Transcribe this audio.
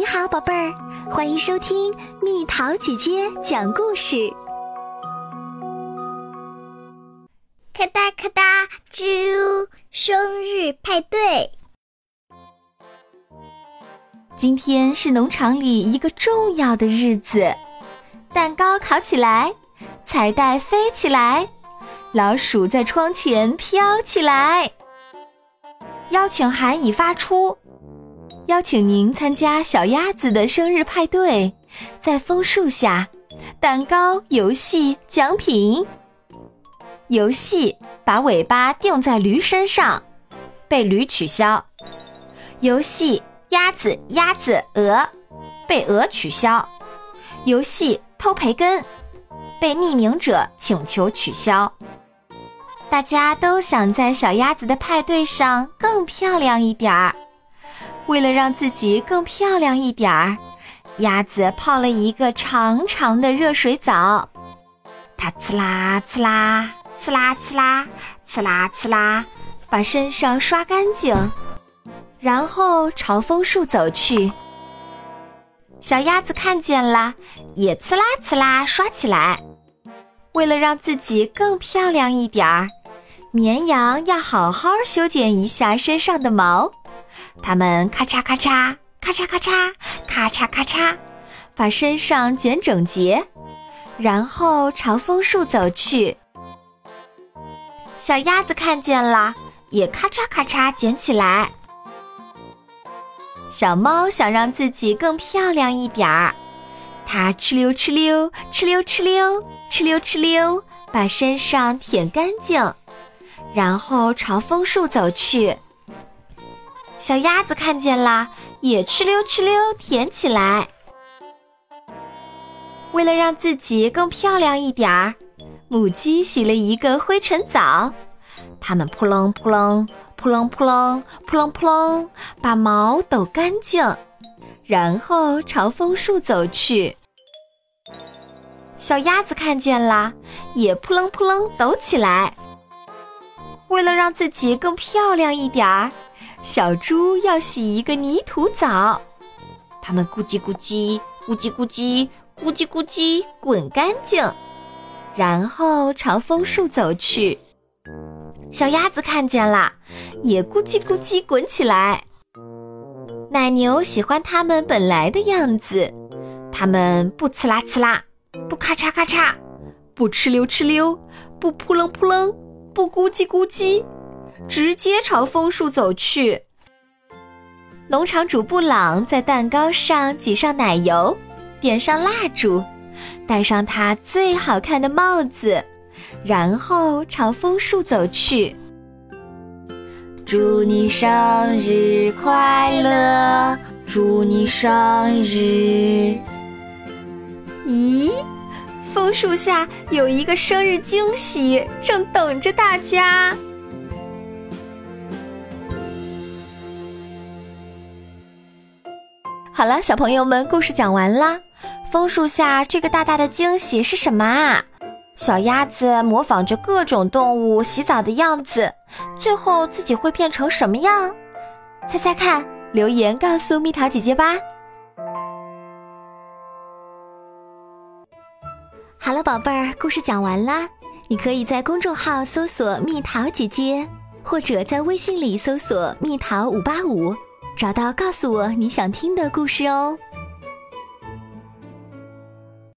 你好，宝贝儿，欢迎收听蜜桃姐姐讲故事。咔哒咔哒，啾！生日派对。今天是农场里一个重要的日子，蛋糕烤起来，彩带飞起来，老鼠在窗前飘起来。邀请函已发出。邀请您参加小鸭子的生日派对，在枫树下，蛋糕、游戏、奖品。游戏把尾巴钉在驴身上，被驴取消。游戏鸭子、鸭子、鹅，被鹅取消。游戏偷培根，被匿名者请求取消。大家都想在小鸭子的派对上更漂亮一点儿。为了让自己更漂亮一点儿，鸭子泡了一个长长的热水澡。它呲啦呲啦，呲啦呲啦，呲啦呲啦，把身上刷干净，然后朝枫树走去。小鸭子看见了，也呲啦呲啦刷起来。为了让自己更漂亮一点儿，绵羊要好好修剪一下身上的毛。它们咔嚓咔嚓，咔嚓咔嚓，咔嚓咔嚓，把身上剪整洁，然后朝枫树走去。小鸭子看见了，也咔嚓咔嚓捡起来。小猫想让自己更漂亮一点儿，它哧溜哧溜，哧溜哧溜，哧溜哧溜，把身上舔干净，然后朝枫树走去。小鸭子看见了，也哧溜哧溜舔起来。为了让自己更漂亮一点儿，母鸡洗了一个灰尘澡。它们扑棱扑棱扑棱扑棱扑棱扑棱，把毛抖干净，然后朝枫树走去。小鸭子看见了，也扑棱扑棱抖起来。为了让自己更漂亮一点儿。小猪要洗一个泥土澡，它们咕叽咕叽、咕叽咕叽、咕叽咕叽滚干净，然后朝枫树走去。小鸭子看见了，也咕叽咕叽滚起来。奶牛喜欢它们本来的样子，它们不呲啦呲啦，不咔嚓咔嚓，不哧溜哧溜，不扑棱扑棱，不咕叽咕叽。直接朝枫树走去。农场主布朗在蛋糕上挤上奶油，点上蜡烛，戴上他最好看的帽子，然后朝枫树走去。祝你生日快乐！祝你生日！咦，枫树下有一个生日惊喜，正等着大家。好了，小朋友们，故事讲完啦。枫树下这个大大的惊喜是什么啊？小鸭子模仿着各种动物洗澡的样子，最后自己会变成什么样？猜猜看，留言告诉蜜桃姐姐吧。好了，宝贝儿，故事讲完啦。你可以在公众号搜索“蜜桃姐姐”，或者在微信里搜索“蜜桃五八五”。找到，告诉我你想听的故事哦。